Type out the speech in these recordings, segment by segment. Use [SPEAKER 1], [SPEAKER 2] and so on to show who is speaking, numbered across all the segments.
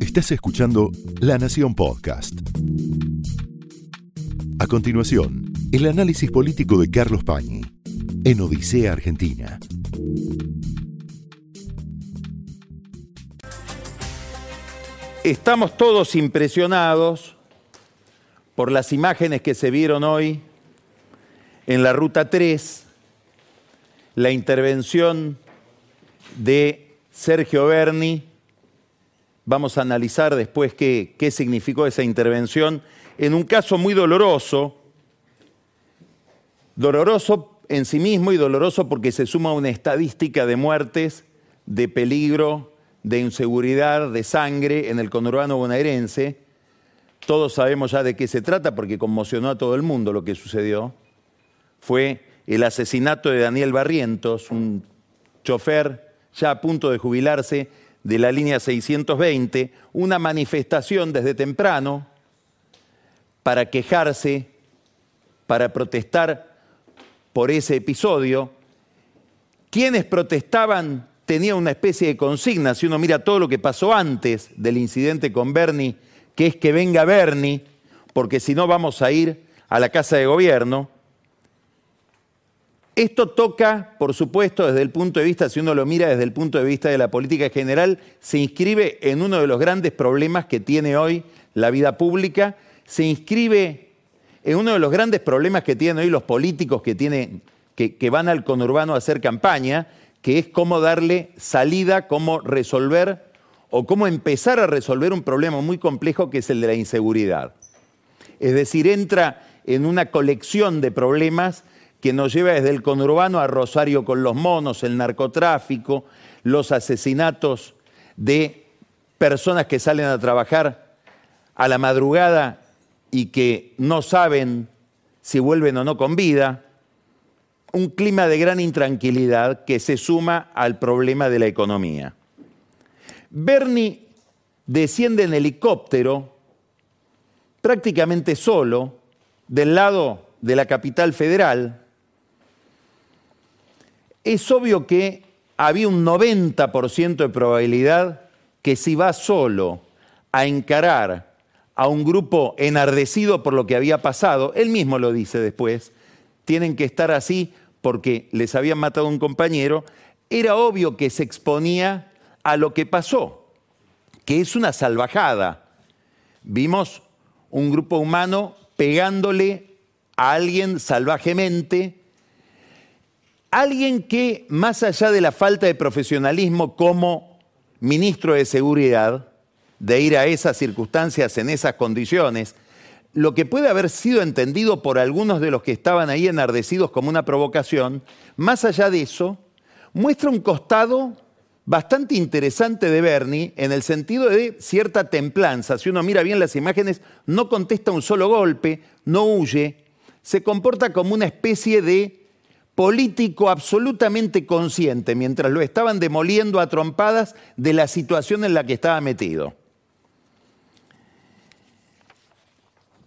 [SPEAKER 1] Estás escuchando La Nación Podcast. A continuación, el análisis político de Carlos Pañi en Odisea Argentina.
[SPEAKER 2] Estamos todos impresionados por las imágenes que se vieron hoy en la Ruta 3, la intervención de Sergio Berni. Vamos a analizar después qué, qué significó esa intervención en un caso muy doloroso, doloroso en sí mismo y doloroso porque se suma una estadística de muertes, de peligro, de inseguridad, de sangre en el conurbano bonaerense. Todos sabemos ya de qué se trata porque conmocionó a todo el mundo lo que sucedió. Fue el asesinato de Daniel Barrientos, un chofer ya a punto de jubilarse de la línea 620, una manifestación desde temprano para quejarse, para protestar por ese episodio. Quienes protestaban tenían una especie de consigna, si uno mira todo lo que pasó antes del incidente con Bernie, que es que venga Bernie, porque si no vamos a ir a la Casa de Gobierno. Esto toca, por supuesto, desde el punto de vista, si uno lo mira desde el punto de vista de la política general, se inscribe en uno de los grandes problemas que tiene hoy la vida pública, se inscribe en uno de los grandes problemas que tienen hoy los políticos que, que van al conurbano a hacer campaña, que es cómo darle salida, cómo resolver o cómo empezar a resolver un problema muy complejo que es el de la inseguridad. Es decir, entra en una colección de problemas que nos lleva desde el conurbano a Rosario con los monos, el narcotráfico, los asesinatos de personas que salen a trabajar a la madrugada y que no saben si vuelven o no con vida, un clima de gran intranquilidad que se suma al problema de la economía. Bernie desciende en helicóptero prácticamente solo del lado de la capital federal. Es obvio que había un 90% de probabilidad que si va solo a encarar a un grupo enardecido por lo que había pasado, él mismo lo dice después, tienen que estar así porque les habían matado a un compañero, era obvio que se exponía a lo que pasó, que es una salvajada. Vimos un grupo humano pegándole a alguien salvajemente, alguien que más allá de la falta de profesionalismo como ministro de Seguridad, de ir a esas circunstancias en esas condiciones, lo que puede haber sido entendido por algunos de los que estaban ahí enardecidos como una provocación, más allá de eso, muestra un costado bastante interesante de Bernie en el sentido de cierta templanza. Si uno mira bien las imágenes, no contesta un solo golpe, no huye, se comporta como una especie de político absolutamente consciente mientras lo estaban demoliendo a trompadas de la situación en la que estaba metido.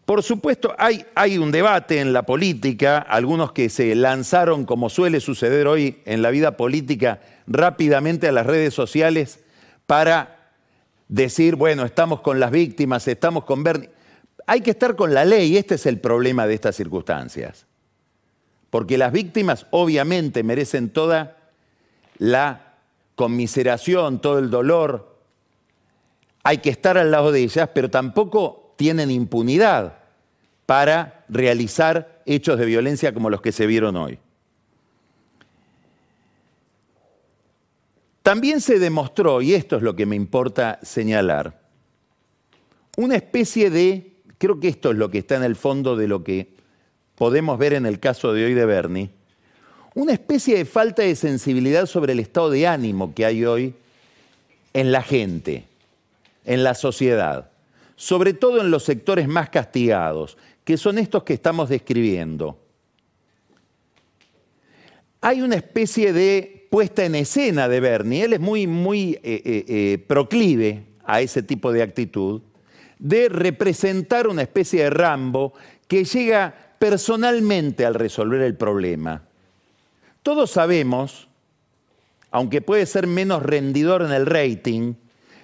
[SPEAKER 2] Por supuesto, hay, hay, un debate en la política, algunos que se lanzaron, como suele suceder hoy en la vida política, rápidamente a las redes sociales para decir, bueno, estamos con las víctimas, estamos con Bernie. Hay que estar con la ley, este es el problema de estas circunstancias. Porque las víctimas obviamente merecen toda la conmiseración, todo el dolor. Hay que estar al lado de ellas, pero tampoco tienen impunidad para realizar hechos de violencia como los que se vieron hoy. También se demostró, y esto es lo que me importa señalar, una especie de, creo que esto es lo que está en el fondo de lo que podemos ver en el caso de hoy de Bernie, una especie de falta de sensibilidad sobre el estado de ánimo que hay hoy en la gente, en la sociedad sobre todo en los sectores más castigados, que son estos que estamos describiendo. Hay una especie de puesta en escena de Bernie, él es muy, muy eh, eh, eh, proclive a ese tipo de actitud, de representar una especie de Rambo que llega personalmente al resolver el problema. Todos sabemos, aunque puede ser menos rendidor en el rating,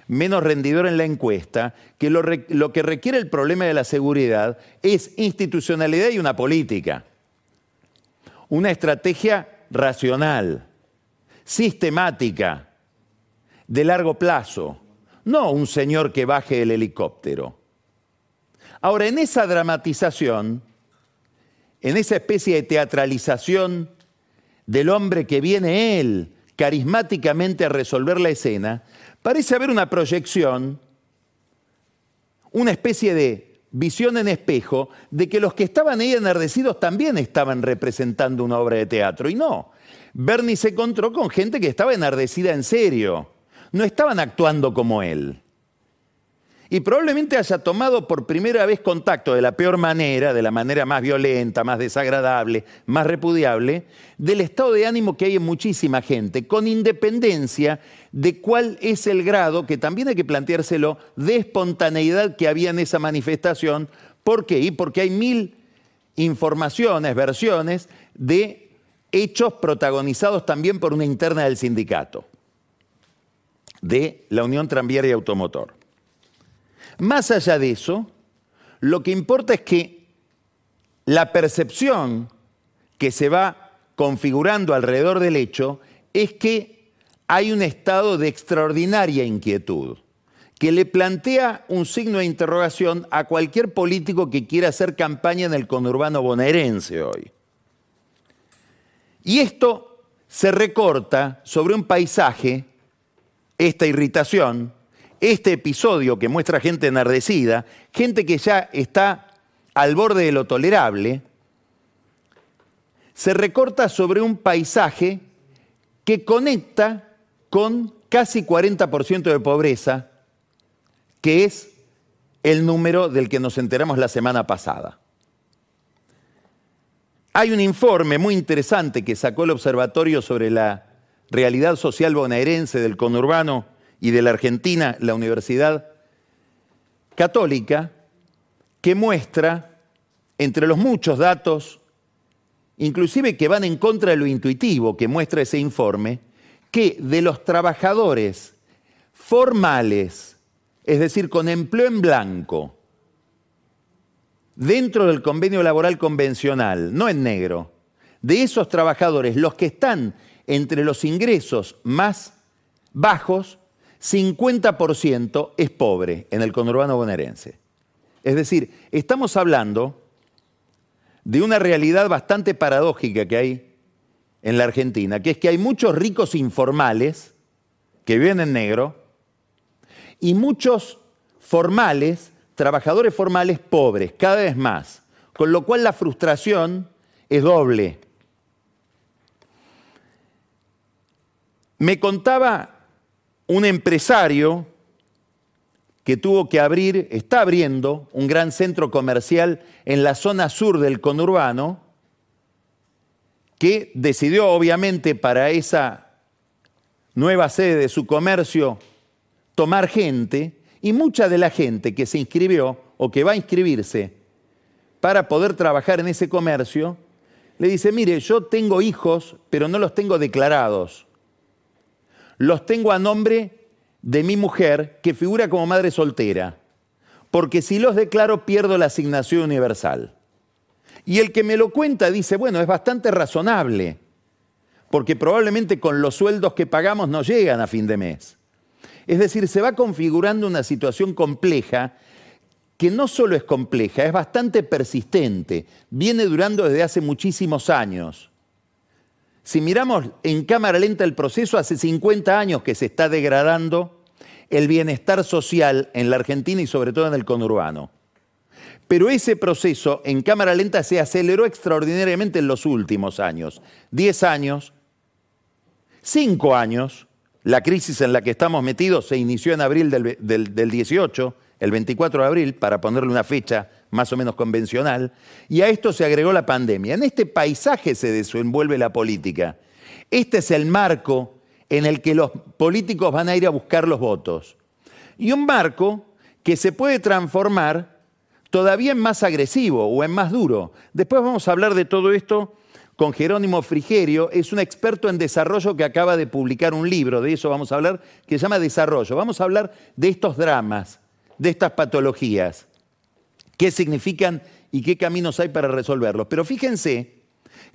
[SPEAKER 2] menos rendidor en la encuesta, que lo, que requiere el problema de la seguridad es institucionalidad y una política. Una estrategia racional, sistemática, de largo plazo, no un señor que baje el helicóptero. Ahora, en esa dramatización, en esa especie de teatralización del hombre que viene él carismáticamente a resolver la escena, parece haber una proyección, una especie de visión en espejo de que los que estaban ahí enardecidos también estaban representando una obra de teatro. Y no, Bernie se encontró con gente que estaba enardecida en serio, no estaban actuando como él y probablemente haya tomado por primera vez contacto de la peor manera, de la manera más violenta, más desagradable, más repudiable, del estado de ánimo que hay en muchísima gente, con independencia de cuál es el grado, que también hay que planteárselo, de espontaneidad que había en esa manifestación. ¿Por qué? Y porque hay mil informaciones, versiones de hechos protagonizados también por una interna del sindicato, de la Unión Tranviaria y Automotor. Más allá de eso, lo que importa es que la percepción que se va configurando alrededor del hecho es que hay un estado de extraordinaria inquietud que le plantea un signo de interrogación a cualquier político que quiera hacer campaña en el conurbano bonaerense hoy. Y esto se recorta sobre un paisaje, esta irritación, este episodio que muestra gente enardecida, gente que ya está al borde de lo tolerable, se recorta sobre un paisaje que conecta con casi 40% de pobreza, que es el número del que nos enteramos la semana pasada. Hay un informe muy interesante que sacó el Observatorio sobre la realidad social bonaerense del conurbano y de la Argentina, la Universidad Católica, que muestra, entre los muchos datos, inclusive que van en contra de lo intuitivo que muestra ese informe, que de los trabajadores formales, es decir, con empleo en blanco, dentro del convenio laboral convencional, no en negro, de esos trabajadores, los que están entre los ingresos más bajos, 50% es pobre en el conurbano bonaerense. Es decir, estamos hablando de una realidad bastante paradójica que hay en la Argentina, que es que hay muchos ricos informales que viven en negro y muchos formales, trabajadores formales pobres, cada vez más, con lo cual la frustración es doble. Me contaba un empresario que tuvo que abrir, está abriendo un gran centro comercial en la zona sur del conurbano, que decidió obviamente para esa nueva sede de su comercio tomar gente, y mucha de la gente que se inscribió o que va a inscribirse para poder trabajar en ese comercio, le dice, mire, yo tengo hijos, pero no los tengo declarados los tengo a nombre de mi mujer, que figura como madre soltera, porque si los declaro pierdo la asignación universal. Y el que me lo cuenta dice, bueno, es bastante razonable, porque probablemente con los sueldos que pagamos no llegan a fin de mes. Es decir, se va configurando una situación compleja que no solo es compleja, es bastante persistente, viene durando desde hace muchísimos años. Si miramos en cámara lenta el proceso, hace 50 años que se está degradando el bienestar social en la Argentina y sobre todo en el conurbano. Pero ese proceso en cámara lenta se aceleró extraordinariamente en los últimos años. 10 años, 5 años, la crisis en la que estamos metidos se inició en abril del, del 18, el 24 de abril, para ponerle una fecha más o menos convencional, y a esto se agregó la pandemia. En este paisaje se desenvuelve la política. Este es el marco en el que los políticos van a ir a buscar los votos. Y un marco que se puede transformar todavía en más agresivo o en más duro. Después vamos a hablar de todo esto con Jerónimo Frigerio, es un experto en desarrollo que acaba de publicar un libro, de eso vamos a hablar, que se llama Desarrollo. Vamos a hablar de estos dramas, de estas patologías, qué significan y qué caminos hay para resolverlos. Pero fíjense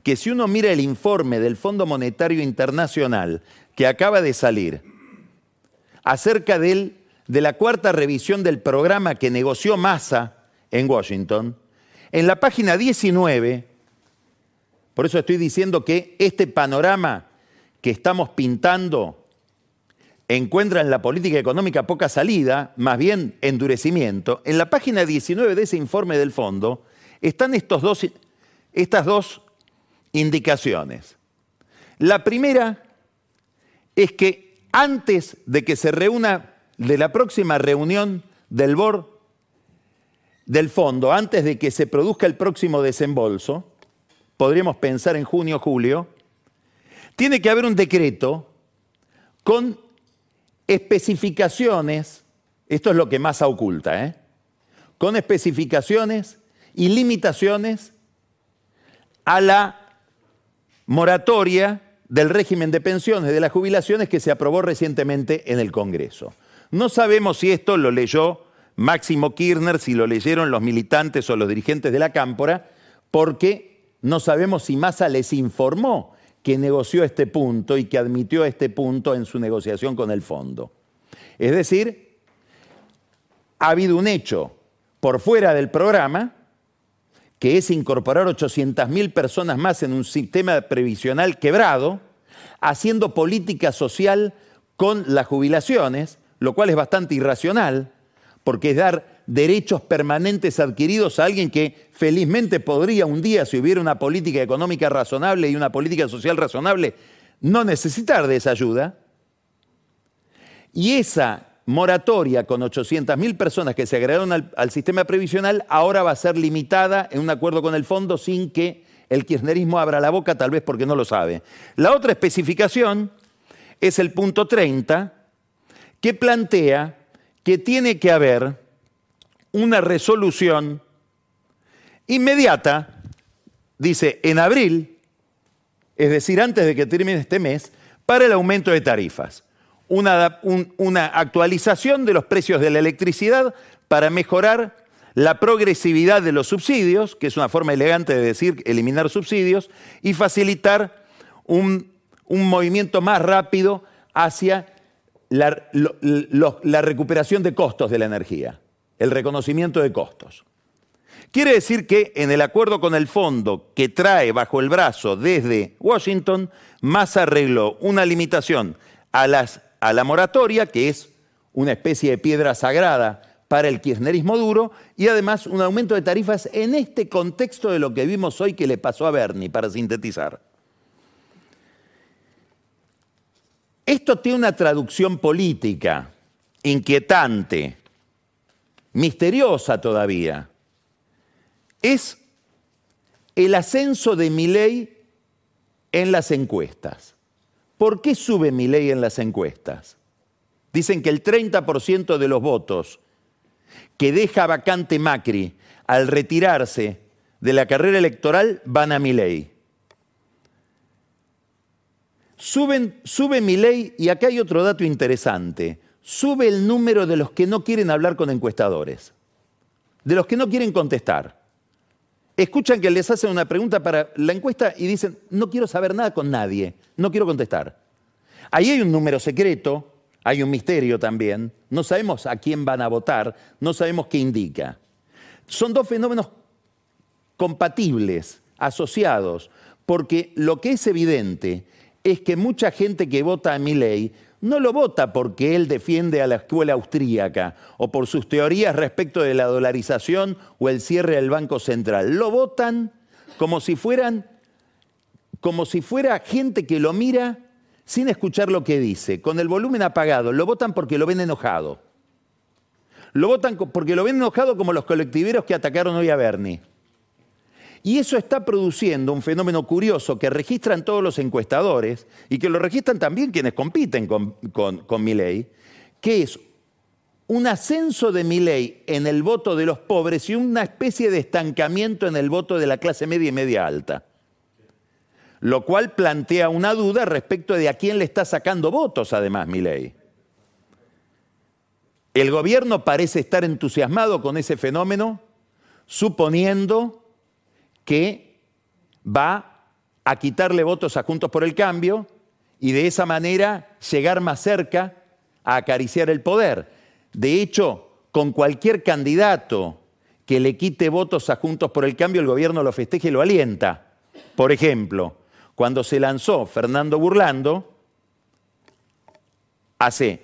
[SPEAKER 2] que si uno mira el informe del Fondo Monetario Internacional que acaba de salir acerca de la cuarta revisión del programa que negoció Massa en Washington, en la página 19 por eso estoy diciendo que este panorama que estamos pintando encuentra en la política económica poca salida, más bien endurecimiento. En la página 19 de ese informe del fondo están estos dos, estas dos indicaciones. La primera es que antes de que se reúna, de la próxima reunión del BOR del fondo, antes de que se produzca el próximo desembolso, podríamos pensar en junio, julio, tiene que haber un decreto con especificaciones, esto es lo que más oculta, ¿eh? con especificaciones y limitaciones a la moratoria del régimen de pensiones de las jubilaciones que se aprobó recientemente en el Congreso. No sabemos si esto lo leyó Máximo Kirchner, si lo leyeron los militantes o los dirigentes de la Cámpora, porque no sabemos si Massa les informó que negoció este punto y que admitió este punto en su negociación con el fondo. Es decir, ha habido un hecho por fuera del programa, que es incorporar 800.000 personas más en un sistema previsional quebrado, haciendo política social con las jubilaciones, lo cual es bastante irracional, porque es dar derechos permanentes adquiridos a alguien que felizmente podría un día, si hubiera una política económica razonable y una política social razonable, no necesitar de esa ayuda. Y esa moratoria con 800.000 personas que se agregaron al, al, sistema previsional ahora va a ser limitada en un acuerdo con el fondo sin que el kirchnerismo abra la boca, tal vez porque no lo sabe. La otra especificación es el punto 30, que plantea que tiene que haber una resolución inmediata, dice, en abril, es decir, antes de que termine este mes, para el aumento de tarifas. Una, una actualización de los precios de la electricidad para mejorar la progresividad de los subsidios, que es una forma elegante de decir eliminar subsidios, y facilitar un, un movimiento más rápido hacia la, la recuperación de costos de la energía el reconocimiento de costos. Quiere decir que en el acuerdo con el fondo que trae bajo el brazo desde Washington, más arregló una limitación a la moratoria, que es una especie de piedra sagrada para el kirchnerismo duro, y además un aumento de tarifas en este contexto de lo que vimos hoy que le pasó a Bernie, para sintetizar. Esto tiene una traducción política inquietante misteriosa todavía, es el ascenso de Milei en las encuestas. ¿Por qué sube Milei en las encuestas? Dicen que el 30% de los votos que deja vacante Macri al retirarse de la carrera electoral van a Milei. Suben, sube Milei y acá hay otro dato interesante sube el número de los que no quieren hablar con encuestadores, de los que no quieren contestar. Escuchan que les hacen una pregunta para la encuesta y dicen, no quiero saber nada con nadie, no quiero contestar. Ahí hay un número secreto, hay un misterio también, no sabemos a quién van a votar, no sabemos qué indica. Son dos fenómenos compatibles, asociados, porque lo que es evidente es que mucha gente que vota a mi ley no lo vota porque él defiende a la escuela austríaca o por sus teorías respecto de la dolarización o el cierre del Banco Central. Lo votan como si fueran como si fuera gente que lo mira sin escuchar lo que dice, con el volumen apagado. Lo votan porque lo ven enojado. Lo votan porque lo ven enojado como los colectiveros que atacaron hoy a Bernie. Y eso está produciendo un fenómeno curioso que registran todos los encuestadores y que lo registran también quienes compiten con, con, ley, que es un ascenso de mi ley en el voto de los pobres y una especie de estancamiento en el voto de la clase media y media alta. lo cual plantea una duda respecto de a quién le está sacando votos, además, Milei. El gobierno parece estar entusiasmado con ese fenómeno, suponiendo que va a quitarle votos a Juntos por el Cambio y de esa manera llegar más cerca a acariciar el poder. De hecho, con cualquier candidato que le quite votos a Juntos por el Cambio, el gobierno lo festeja y lo alienta. Por ejemplo, cuando se lanzó Fernando Burlando, hace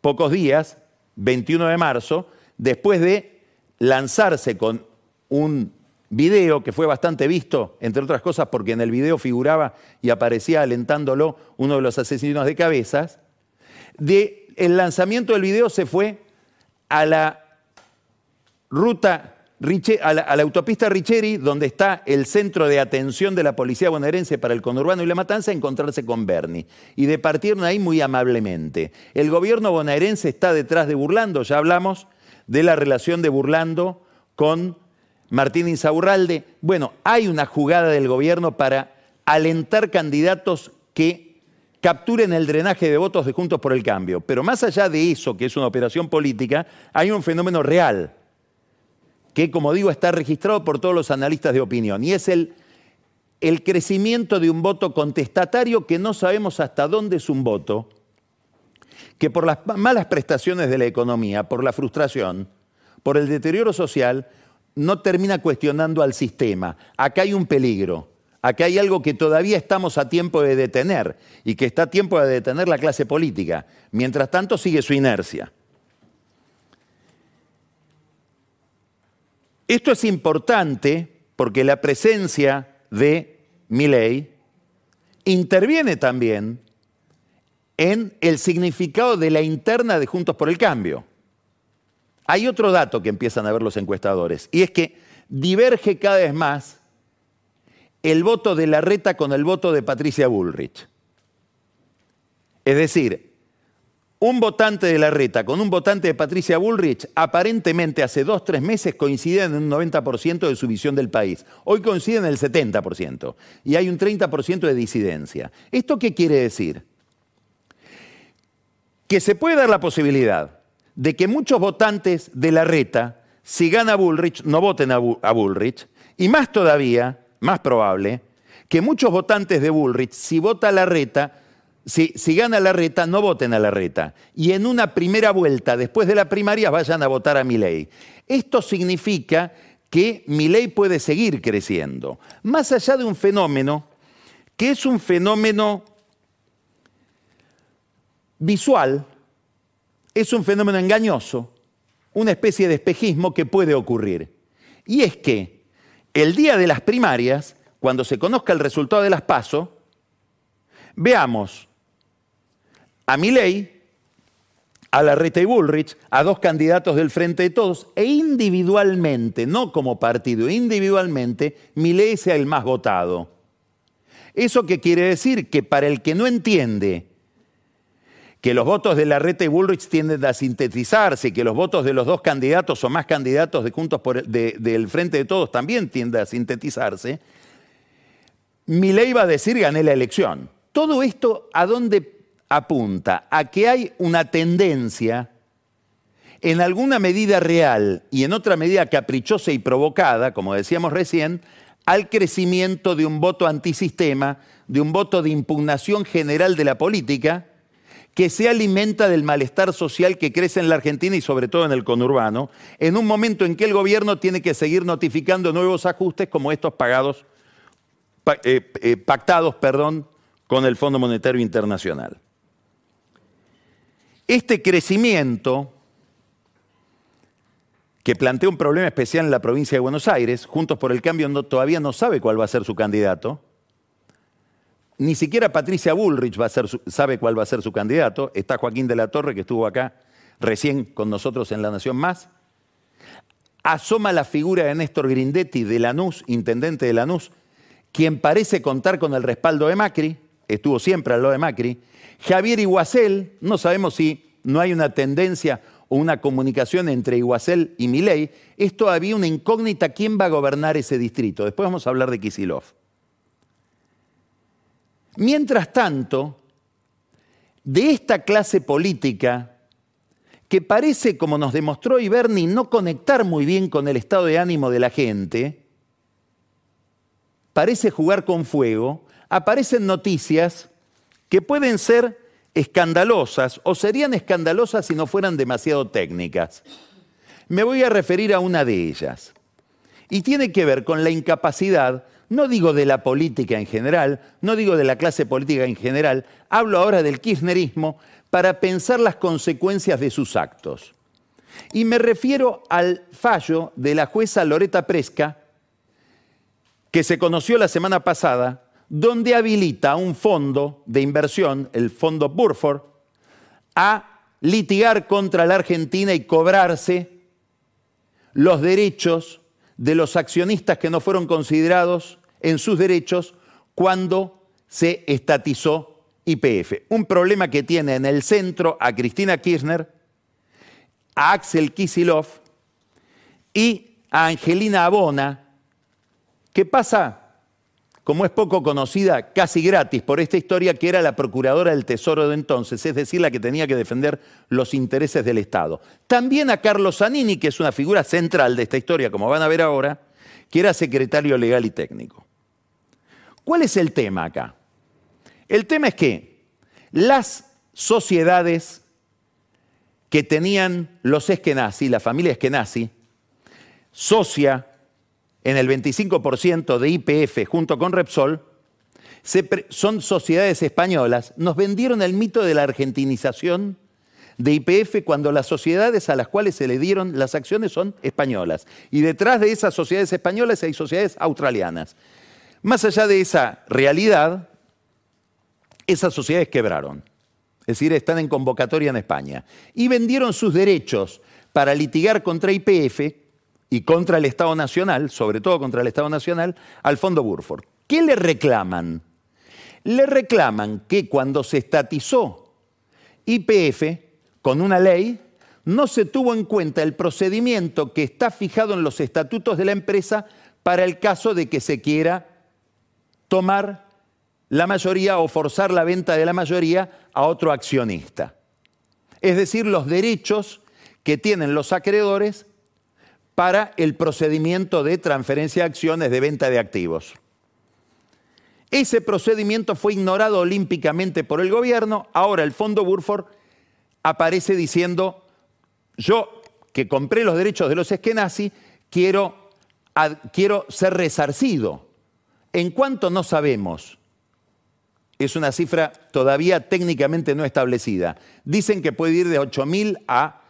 [SPEAKER 2] pocos días, 21 de marzo, después de lanzarse con un video que fue bastante visto, entre otras cosas porque en el video figuraba y aparecía alentándolo uno de los asesinos de cabezas, de el lanzamiento del video se fue a la ruta a la, autopista Richeri, donde está el centro de atención de la policía bonaerense para el conurbano y la matanza, a encontrarse con Bernie. Y departieron ahí muy amablemente. El gobierno bonaerense está detrás de Burlando, ya hablamos de la relación de Burlando con Martín Insaurralde. Bueno, hay una jugada del gobierno para alentar candidatos que capturen el drenaje de votos de Juntos por el Cambio. Pero más allá de eso, que es una operación política, hay un fenómeno real que, como digo, está registrado por todos los analistas de opinión, y es el, el crecimiento de un voto contestatario que no sabemos hasta dónde es un voto, que por las malas prestaciones de la economía, por la frustración, por el deterioro social, no termina cuestionando al sistema. Acá hay un peligro, acá hay algo que todavía estamos a tiempo de detener y que está a tiempo de detener la clase política. Mientras tanto sigue su inercia. Esto es importante porque la presencia de Milley interviene también en el significado de la interna de Juntos por el Cambio. Hay otro dato que empiezan a ver los encuestadores, y es que diverge cada vez más el voto de Larreta con el voto de Patricia Bullrich. Es decir, un votante de la reta con un votante de Patricia Bullrich, aparentemente hace dos, tres meses coincidían en un 90% de su visión del país. Hoy coinciden en el 70% y hay un 30% de disidencia. ¿Esto qué quiere decir? Que se puede dar la posibilidad de que muchos votantes de la reta, si gana Bullrich, no voten a, Bullrich, y más todavía, más probable, que muchos votantes de Bullrich, si vota la reta, si, gana la reta, no voten a la reta. Y en una primera vuelta, después de la primaria, vayan a votar a Milei. Esto significa que Milei puede seguir creciendo. Más allá de un fenómeno que es un fenómeno visual, es un fenómeno engañoso, una especie de espejismo que puede ocurrir. Y es que el día de las primarias, cuando se conozca el resultado de las PASO, veamos a Milei, a Larreta y Bullrich, a dos candidatos del Frente de Todos, e individualmente, no como partido, individualmente, Milei sea el más votado. ¿Eso qué quiere decir? Que para el que no entiende que los votos de Larreta y Bullrich tienden a sintetizarse, que los votos de los dos candidatos o más candidatos de Juntos por, del Frente de Todos también tienden a sintetizarse, Milei va a decir gané la elección. Todo esto, ¿a dónde apunta a que hay una tendencia en alguna medida real y en otra medida caprichosa y provocada, como decíamos recién, al crecimiento de un voto antisistema, de un voto de impugnación general de la política, que se alimenta del malestar social que crece en la Argentina y sobre todo en el conurbano, en un momento en que el gobierno tiene que seguir notificando nuevos ajustes como estos pagados, eh, eh, pactados perdón, con el Fondo Monetario Internacional. Este crecimiento, que plantea un problema especial en la provincia de Buenos Aires, Juntos por el Cambio todavía no sabe cuál va a ser su candidato, ni siquiera Patricia Bullrich sabe cuál va a ser su candidato, está Joaquín de la Torre que estuvo acá recién con nosotros en La Nación Más, asoma la figura de Néstor Grindetti de Lanús, intendente de Lanús, quien parece contar con el respaldo de Macri, estuvo siempre al lado de Macri, Javier Iguacel, no sabemos si no hay una tendencia o una comunicación entre Iguacel y Milei, es todavía una incógnita quién va a gobernar ese distrito. Después vamos a hablar de Kisilov. Mientras tanto, de esta clase política, que parece, como nos demostró Iberni, no conectar muy bien con el estado de ánimo de la gente, parece jugar con fuego, aparecen noticias que pueden ser escandalosas o serían escandalosas si no fueran demasiado técnicas. Me voy a referir a una de ellas. Y tiene que ver con la incapacidad, no digo de la política en general, no digo de la clase política en general, hablo ahora del kirchnerismo, para pensar las consecuencias de sus actos. Y me refiero al fallo de la jueza Loreta Presca, que se conoció la semana pasada, donde habilita un fondo de inversión, el fondo Burford, a litigar contra la Argentina y cobrarse los derechos de los accionistas que no fueron considerados en sus derechos cuando se estatizó IPF. Un problema que tiene en el centro a Cristina Kirchner, a Axel Kisilov y a Angelina Abona, que pasa, como es poco conocida, casi gratis por esta historia, que era la procuradora del Tesoro de entonces, es decir, la que tenía que defender los intereses del Estado. También a Carlos Zanini, que es una figura central de esta historia, como van a ver ahora, que era secretario legal y técnico. ¿Cuál es el tema acá? El tema es que las sociedades que tenían los Eskenazi, la familia Eskenazi, socia en el 25% de IPF junto con Repsol, son sociedades españolas, nos vendieron el mito de la argentinización de IPF cuando las sociedades a las cuales se le dieron las acciones son españolas. Y detrás de esas sociedades españolas hay sociedades australianas. Más allá de esa realidad, esas sociedades quebraron. Es decir, están en convocatoria en España. Y vendieron sus derechos para litigar contra IPF y contra el Estado Nacional, sobre todo contra el Estado Nacional, al Fondo Burford. ¿Qué le reclaman? Le reclaman que cuando se estatizó IPF con una ley, no se tuvo en cuenta el procedimiento que está fijado en los estatutos de la empresa para el caso de que se quiera tomar la mayoría o forzar la venta de la mayoría a otro accionista. Es decir, los derechos que tienen los acreedores para el procedimiento de transferencia de acciones de venta de activos. Ese procedimiento fue ignorado olímpicamente por el gobierno, ahora el Fondo Burford aparece diciendo, yo que compré los derechos de los eskenazi, quiero, quiero ser resarcido. En cuanto no sabemos es una cifra todavía técnicamente no establecida. Dicen que puede ir de 8 mil a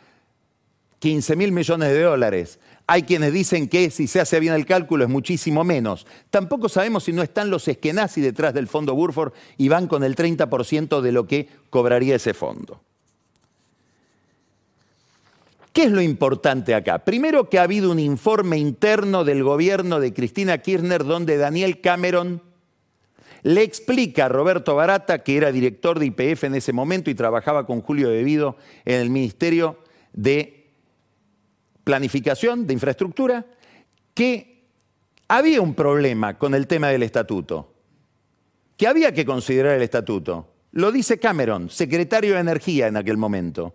[SPEAKER 2] 15 mil millones de dólares. Hay quienes dicen que si se hace bien el cálculo es muchísimo menos. Tampoco sabemos si no están los eskenazi detrás del fondo Burford y van con el 30% de lo que cobraría ese fondo. ¿Qué es lo importante acá? Primero que ha habido un informe interno del gobierno de Cristina Kirchner donde Daniel Cameron le explica a Roberto Barata, que era director de IPF en ese momento y trabajaba con Julio Devido en el Ministerio de Planificación, de Infraestructura, que había un problema con el tema del estatuto, que había que considerar el estatuto. Lo dice Cameron, secretario de Energía en aquel momento.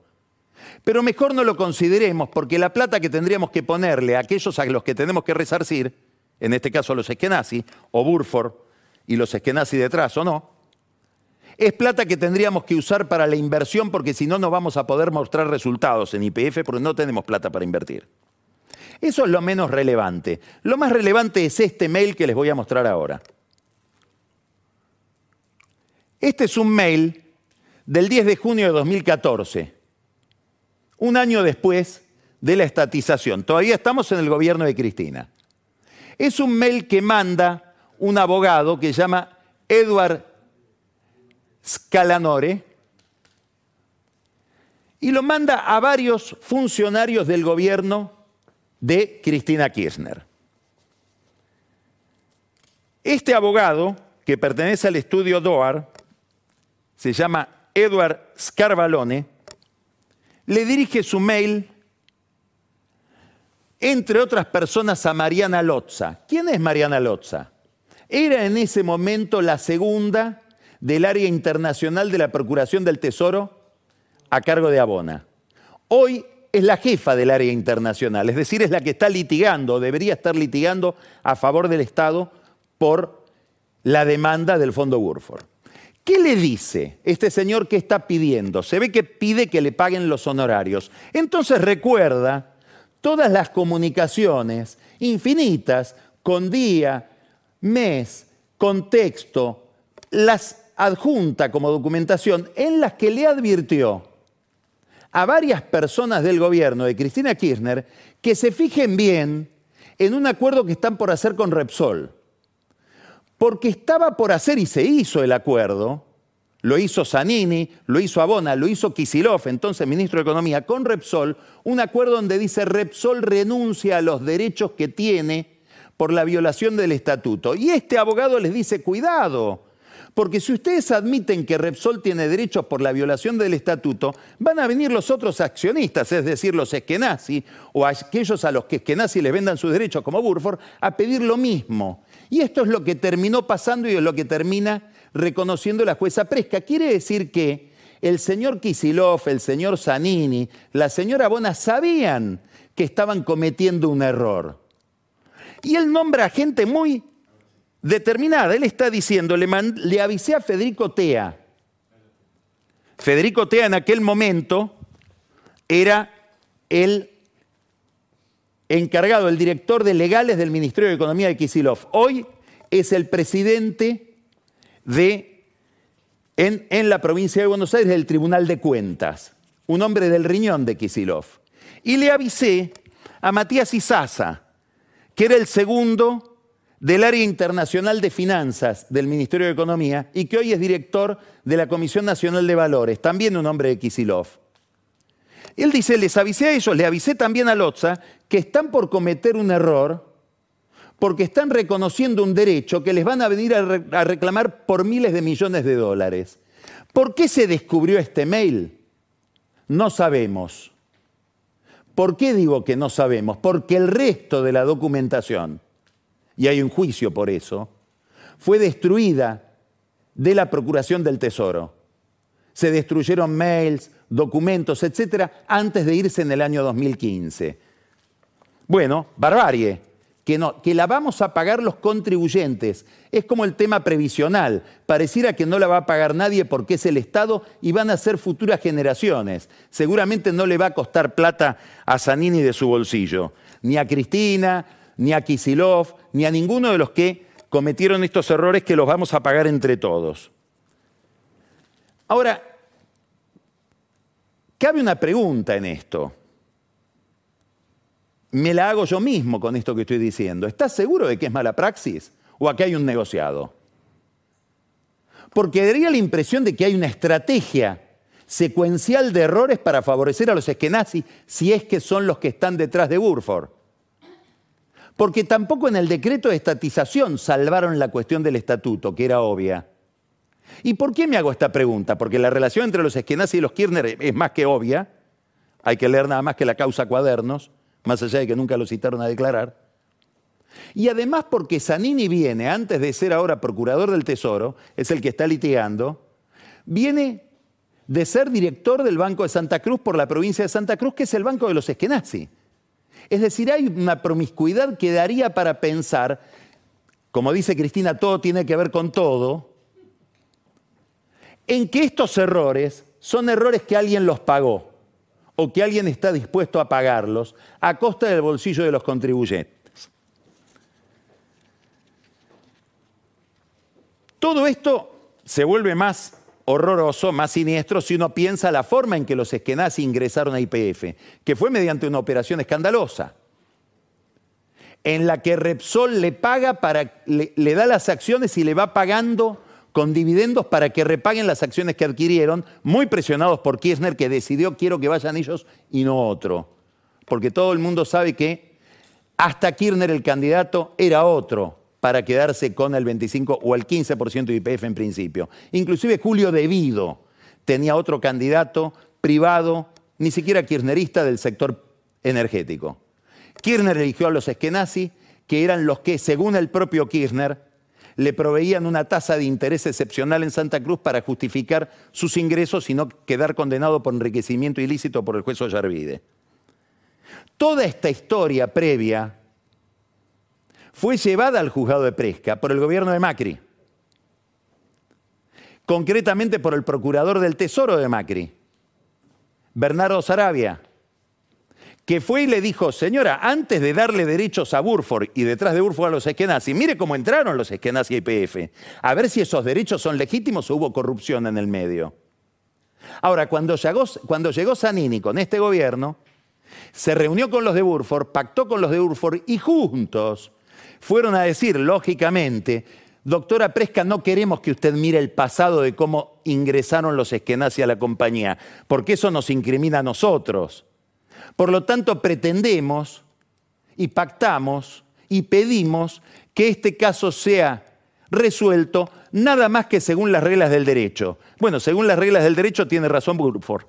[SPEAKER 2] Pero mejor no lo consideremos porque la plata que tendríamos que ponerle a aquellos a los que tenemos que resarcir, en este caso a los eskenazi o Burford, y los eskenazi detrás, ¿o no? Es plata que tendríamos que usar para la inversión porque si no, no vamos a poder mostrar resultados en IPF porque no tenemos plata para invertir. Eso es lo menos relevante. Lo más relevante es este mail que les voy a mostrar ahora. Este es un mail del 10 de junio de 2014, un año después de la estatización. Todavía estamos en el gobierno de Cristina. Es un mail que manda un abogado que se llama Edward Scalanore y lo manda a varios funcionarios del gobierno de Cristina Kirchner. Este abogado, que pertenece al estudio DOAR, se llama Edward Scarvalone, le dirige su mail, entre otras personas, a Mariana Lotza. ¿Quién es Mariana Lotza? Era en ese momento la segunda del área internacional de la Procuración del Tesoro a cargo de Abona. Hoy es la jefa del área internacional, es decir, es la que está litigando, debería estar litigando a favor del Estado por la demanda del Fondo Burford. ¿Qué le dice este señor que está pidiendo? Se ve que pide que le paguen los honorarios. Entonces recuerda todas las comunicaciones infinitas con día, mes, contexto, las adjunta como documentación en las que le advirtió a varias personas del gobierno de Cristina Kirchner que se fijen bien en un acuerdo que están por hacer con Repsol. Porque estaba por hacer y se hizo el acuerdo, lo hizo Zanini, lo hizo Abona, lo hizo Kisilov, entonces ministro de Economía, con Repsol, un acuerdo donde dice Repsol renuncia a los derechos que tiene por la violación del estatuto. Y este abogado les dice, cuidado, porque si ustedes admiten que Repsol tiene derechos por la violación del estatuto, van a venir los otros accionistas, es decir, los eskenazi, o aquellos a los que eskenazi les vendan sus derechos como Burford, a pedir lo mismo. Y esto es lo que terminó pasando y es lo que termina reconociendo la jueza Presca. Quiere decir que el señor Kisilov, el señor Zanini, la señora Bona sabían que estaban cometiendo un error. Y él nombra a gente muy determinada. Él está diciendo, le, avisé a Federico Tea. Federico Tea en aquel momento era el encargado, el director de legales del Ministerio de Economía de Kisilov. Hoy es el presidente de, en, en, la provincia de Buenos Aires del Tribunal de Cuentas, un hombre del riñón de Kisilov. Y le avisé a Matías Isaza, que era el segundo del área internacional de finanzas del Ministerio de Economía y que hoy es director de la Comisión Nacional de Valores, también un hombre de Kisilov. Él dice, les avisé a ellos, le avisé también a Lotza que están por cometer un error porque están reconociendo un derecho que les van a venir a, re a reclamar por miles de millones de dólares. ¿Por qué se descubrió este mail? No sabemos. ¿Por qué digo que no sabemos? Porque el resto de la documentación y hay un juicio por eso, fue destruida de la Procuración del Tesoro. Se destruyeron mails, documentos, etcétera, antes de irse en el año 2015. Bueno, barbarie, que, no, que la vamos a pagar los contribuyentes. Es como el tema previsional. Pareciera que no la va a pagar nadie porque es el Estado y van a ser futuras generaciones. Seguramente no le va a costar plata a Zanini de su bolsillo, ni a Cristina, ni a Kisilov, ni a ninguno de los que cometieron estos errores que los vamos a pagar entre todos. Ahora, cabe una pregunta en esto. Me la hago yo mismo con esto que estoy diciendo. ¿Estás seguro de que es mala praxis? ¿O aquí hay un negociado? Porque daría la impresión de que hay una estrategia secuencial de errores para favorecer a los eskenazis si es que son los que están detrás de Burford porque tampoco en el decreto de estatización salvaron la cuestión del estatuto, que era obvia. ¿Y por qué me hago esta pregunta? Porque la relación entre los Eskenazi y los Kirchner es más que obvia. Hay que leer nada más que la causa cuadernos, más allá de que nunca lo citaron a declarar. Y además porque Zanini viene, antes de ser ahora procurador del Tesoro, es el que está litigando, viene de ser director del Banco de Santa Cruz por la provincia de Santa Cruz, que es el banco de los Eskenazi. Es decir, hay una promiscuidad que daría para pensar, como dice Cristina, todo tiene que ver con todo, en que estos errores son errores que alguien los pagó o que alguien está dispuesto a pagarlos a costa del bolsillo de los contribuyentes. Todo esto se vuelve más horroroso, más siniestro, si uno piensa la forma en que los eskenazi ingresaron a IPF, que fue mediante una operación escandalosa, en la que Repsol le paga para, le da las acciones y le va pagando con dividendos para que repaguen las acciones que adquirieron, muy presionados por Kirchner, que decidió quiero que vayan ellos y no otro. Porque todo el mundo sabe que hasta Kirchner el candidato era otro, para quedarse con el 25 o el 15% de IPF en principio. Inclusive Julio Devido tenía otro candidato privado, ni siquiera kirchnerista del sector energético. Kirchner eligió a los eskenazi, que eran los que, según el propio Kirchner, le proveían una tasa de interés excepcional en Santa Cruz para justificar sus ingresos y no quedar condenado por enriquecimiento ilícito por el juez Ollarvide. Toda esta historia previa fue llevada al juzgado de Presca por el gobierno de Macri, concretamente por el procurador del Tesoro de Macri, Bernardo Sarabia, que fue y le dijo, señora, antes de darle derechos a Burford y detrás de Burford a los esquenazis, mire cómo entraron los esquenazis y IPF, a ver si esos derechos son legítimos o hubo corrupción en el medio. Ahora, cuando llegó, cuando llegó Zanini con este gobierno, se reunió con los de Burford, pactó con los de Burford y juntos fueron a decir, lógicamente, doctora Presca, no queremos que usted mire el pasado de cómo ingresaron los esquenazis a la compañía, porque eso nos incrimina a nosotros. Por lo tanto, pretendemos y pactamos y pedimos que este caso sea resuelto nada más que según las reglas del derecho. Bueno, según las reglas del derecho tiene razón Burford.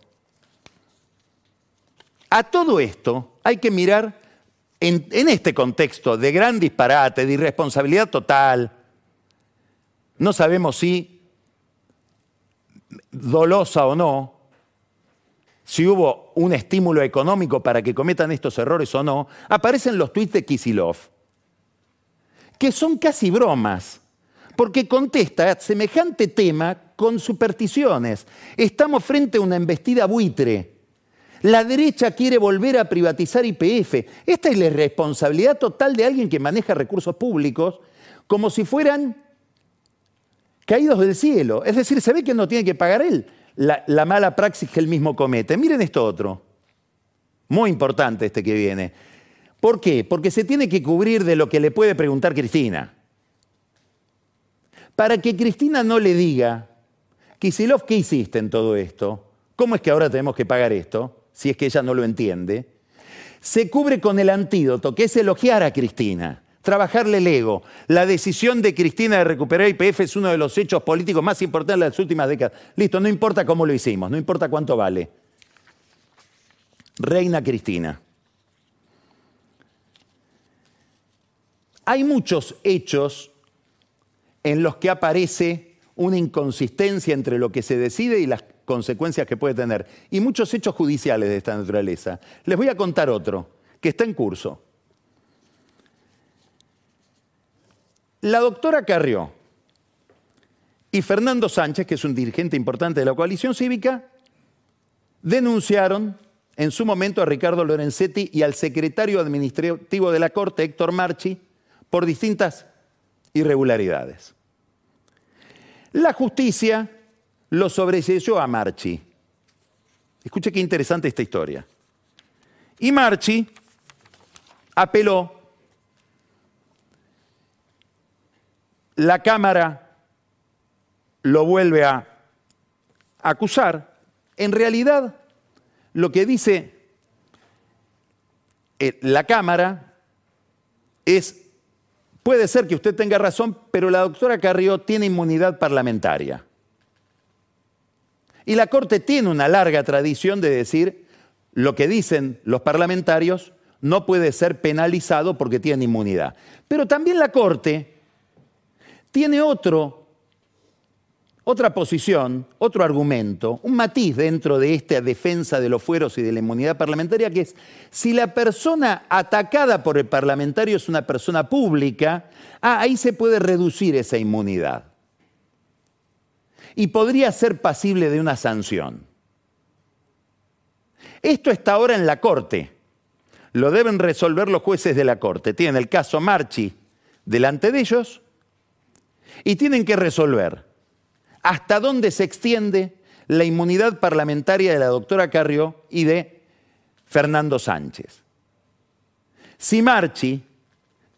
[SPEAKER 2] A todo esto hay que mirar en, este contexto de gran disparate, de irresponsabilidad total. No sabemos si dolosa o no, si hubo un estímulo económico para que cometan estos errores o no, aparecen los tweets de Kisilov, que son casi bromas, porque contesta semejante tema con supersticiones. Estamos frente a una embestida buitre. La derecha quiere volver a privatizar IPF. Esta es la irresponsabilidad total de alguien que maneja recursos públicos como si fueran caídos del cielo. Es decir, se ve que no tiene que pagar él la, mala praxis que él mismo comete. Miren esto otro, muy importante este que viene. ¿Por qué? Porque se tiene que cubrir de lo que le puede preguntar Cristina. Para que Cristina no le diga, Kisilov, ¿qué hiciste en todo esto? ¿Cómo es que ahora tenemos que pagar esto? Si es que ella no lo entiende. Se cubre con el antídoto, que es elogiar a Cristina trabajarle el ego. La decisión de Cristina de recuperar IPF es uno de los hechos políticos más importantes de las últimas décadas. Listo, no importa cómo lo hicimos, no importa cuánto vale. Reina Cristina. Hay muchos hechos en los que aparece una inconsistencia entre lo que se decide y las consecuencias que puede tener. Y muchos hechos judiciales de esta naturaleza. Les voy a contar otro, que está en curso. La doctora Carrió y Fernando Sánchez, que es un dirigente importante de la coalición cívica, denunciaron en su momento a Ricardo Lorenzetti y al secretario administrativo de la Corte, Héctor Marchi, por distintas irregularidades. La justicia lo sobreseyó a Marchi. Escuche qué interesante esta historia. Y Marchi apeló la Cámara lo vuelve a acusar, en realidad lo que dice eh, la Cámara es, puede ser que usted tenga razón, pero la doctora Carrió tiene inmunidad parlamentaria. Y la Corte tiene una larga tradición de decir lo que dicen los parlamentarios no puede ser penalizado porque tiene inmunidad. Pero también la Corte tiene otro, otra posición, otro argumento, un matiz dentro de esta defensa de los fueros y de la inmunidad parlamentaria, que es, si la persona atacada por el parlamentario es una persona pública, ah, ahí se puede reducir esa inmunidad. Y podría ser pasible de una sanción. Esto está ahora en la Corte. Lo deben resolver los jueces de la Corte. Tienen el caso Marchi delante de ellos y tienen que resolver hasta dónde se extiende la inmunidad parlamentaria de la doctora Carrió y de Fernando Sánchez. Si Marchi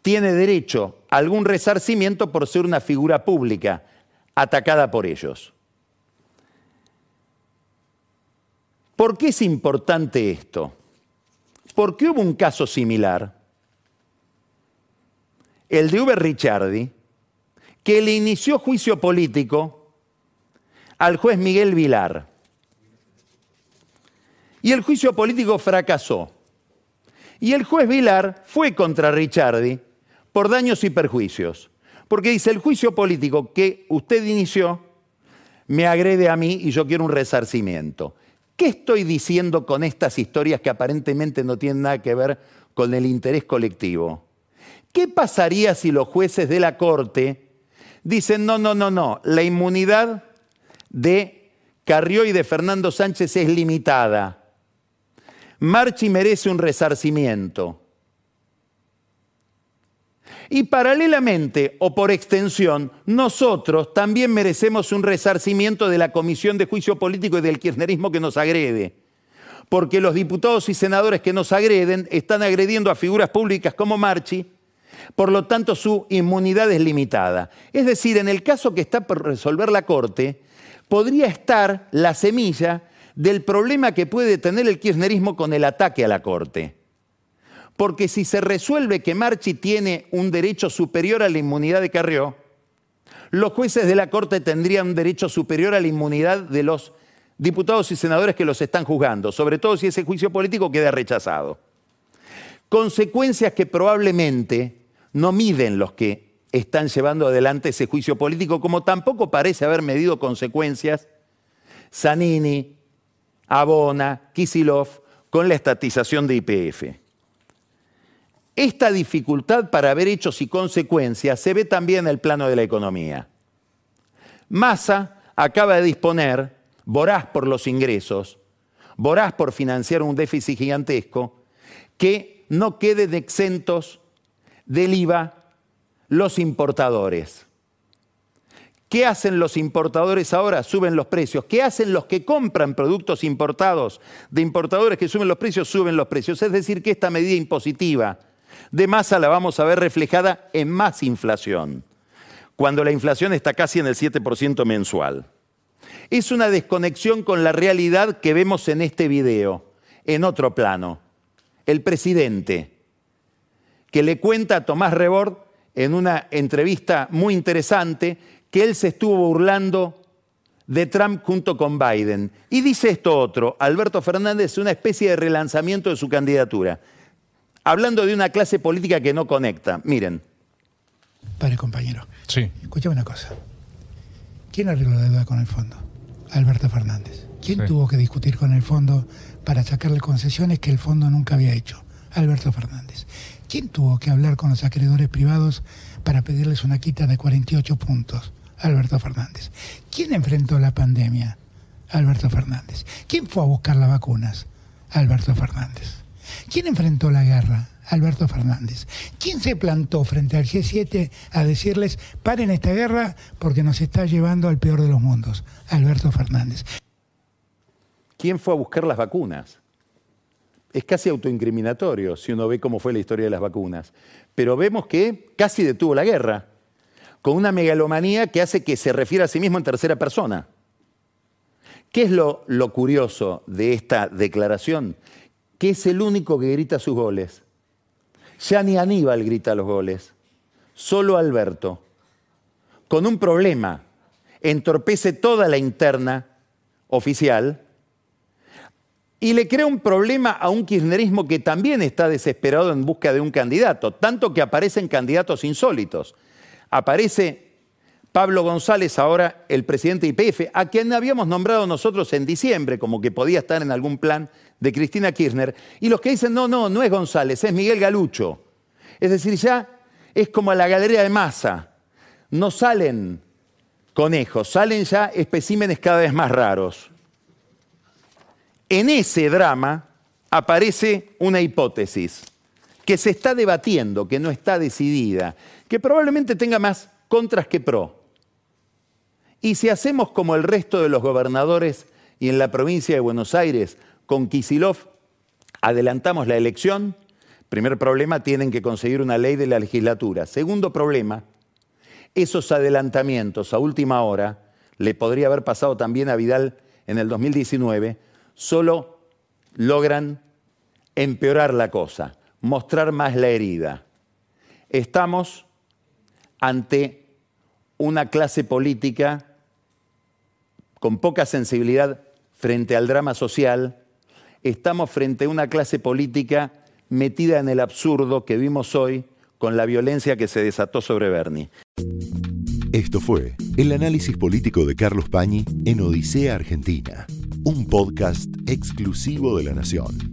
[SPEAKER 2] tiene derecho a algún resarcimiento por ser una figura pública atacada por ellos. ¿Por qué es importante esto? Porque hubo un caso similar, el de Uber Ricciardi, que le inició juicio político al juez Miguel Vilar. Y el juicio político fracasó. Y el juez Vilar fue contra Ricciardi por daños y perjuicios. Porque dice, el juicio político que usted inició me agrede a mí y yo quiero un resarcimiento. ¿Qué estoy diciendo con estas historias que aparentemente no tienen nada que ver con el interés colectivo? ¿Qué pasaría si los jueces de la Corte dicen, no, no, no, no, la inmunidad de Carrió y de Fernando Sánchez es limitada? Marchi merece un resarcimiento. Y paralelamente o por extensión, nosotros también merecemos un resarcimiento de la Comisión de Juicio Político y del kirchnerismo que nos agrede. Porque los diputados y senadores que nos agreden están agrediendo a figuras públicas como Marchi, por lo tanto su inmunidad es limitada. Es decir, en el caso que está por resolver la Corte, podría estar la semilla del problema que puede tener el kirchnerismo con el ataque a la Corte. Porque si se resuelve que Marchi tiene un derecho superior a la inmunidad de Carrió, los jueces de la Corte tendrían un derecho superior a la inmunidad de los diputados y senadores que los están juzgando, sobre todo si ese juicio político queda rechazado. Consecuencias que probablemente no miden los que están llevando adelante ese juicio político, como tampoco parece haber medido consecuencias Zanini, Abona, Kisilov, con la estatización de IPF. Esta dificultad para ver hechos y consecuencias se ve también en el plano de la economía. Massa acaba de disponer, voraz por los ingresos, voraz por financiar un déficit gigantesco, que no queden exentos del IVA los importadores. ¿Qué hacen los importadores ahora? Suben los precios. ¿Qué hacen los que compran productos importados de importadores que suben los precios? Suben los precios. Es decir, que esta medida impositiva de masa la vamos a ver reflejada en más inflación, cuando la inflación está casi en el 7% mensual. Es una desconexión con la realidad que vemos en este video, en otro plano. El presidente, que le cuenta a Tomás Rebord en una entrevista muy interesante que él se estuvo burlando de Trump junto con Biden. Y dice esto otro, Alberto Fernández, una especie de relanzamiento de su candidatura hablando de una clase política que no conecta. Miren.
[SPEAKER 3] Padre compañero.
[SPEAKER 4] Sí.
[SPEAKER 3] Escúchame una cosa. ¿Quién arregló la deuda con el fondo? Alberto Fernández. ¿Quién tuvo que discutir con el fondo para sacarle concesiones que el fondo nunca había hecho? Alberto Fernández. ¿Quién tuvo que hablar con los acreedores privados para pedirles una quita de 48 puntos? Alberto Fernández. ¿Quién enfrentó la pandemia? Alberto Fernández. ¿Quién fue a buscar las vacunas? Alberto Fernández. ¿Quién enfrentó la guerra? Alberto Fernández. ¿Quién se plantó frente al G7 a decirles, paren esta guerra porque nos está llevando al peor de los mundos? Alberto Fernández.
[SPEAKER 2] ¿Quién fue a buscar las vacunas? Es casi autoincriminatorio si uno ve cómo fue la historia de las vacunas. Pero vemos que casi detuvo la guerra, con una megalomanía que hace que se refiera a sí mismo en tercera persona. ¿Qué es lo, lo curioso de esta declaración? Que es el único que grita sus goles. Ya ni Aníbal grita los goles, solo Alberto. Con un problema, entorpece toda la interna oficial y le crea un problema a un kirchnerismo que también está desesperado en busca de un candidato, tanto que aparecen candidatos insólitos. Aparece Pablo González, ahora el presidente de IPF, a quien habíamos nombrado nosotros en diciembre, como que podía estar en algún plan de Cristina Kirchner, y los que dicen, no, no, no es González, es Miguel Galucho. Es decir, ya es como la galería de masa. No salen conejos, salen ya especímenes cada vez más raros. En ese drama aparece una hipótesis que se está debatiendo, que no está decidida, que probablemente tenga más contras que pro. Y si hacemos como el resto de los gobernadores y en la provincia de Buenos Aires, con Kisilov, adelantamos la elección, primer problema, tienen que conseguir una ley de la legislatura. Segundo problema, esos adelantamientos a última hora, le podría haber pasado también a Vidal en el 2019, solo logran empeorar la cosa, mostrar más la herida. Estamos ante una clase política con poca sensibilidad frente al drama social, estamos frente a una clase política metida en el absurdo que vimos hoy con la violencia que se desató sobre Bernie.
[SPEAKER 1] Esto fue el análisis político de Carlos Pañi en Odisea Argentina, un podcast exclusivo de La Nación.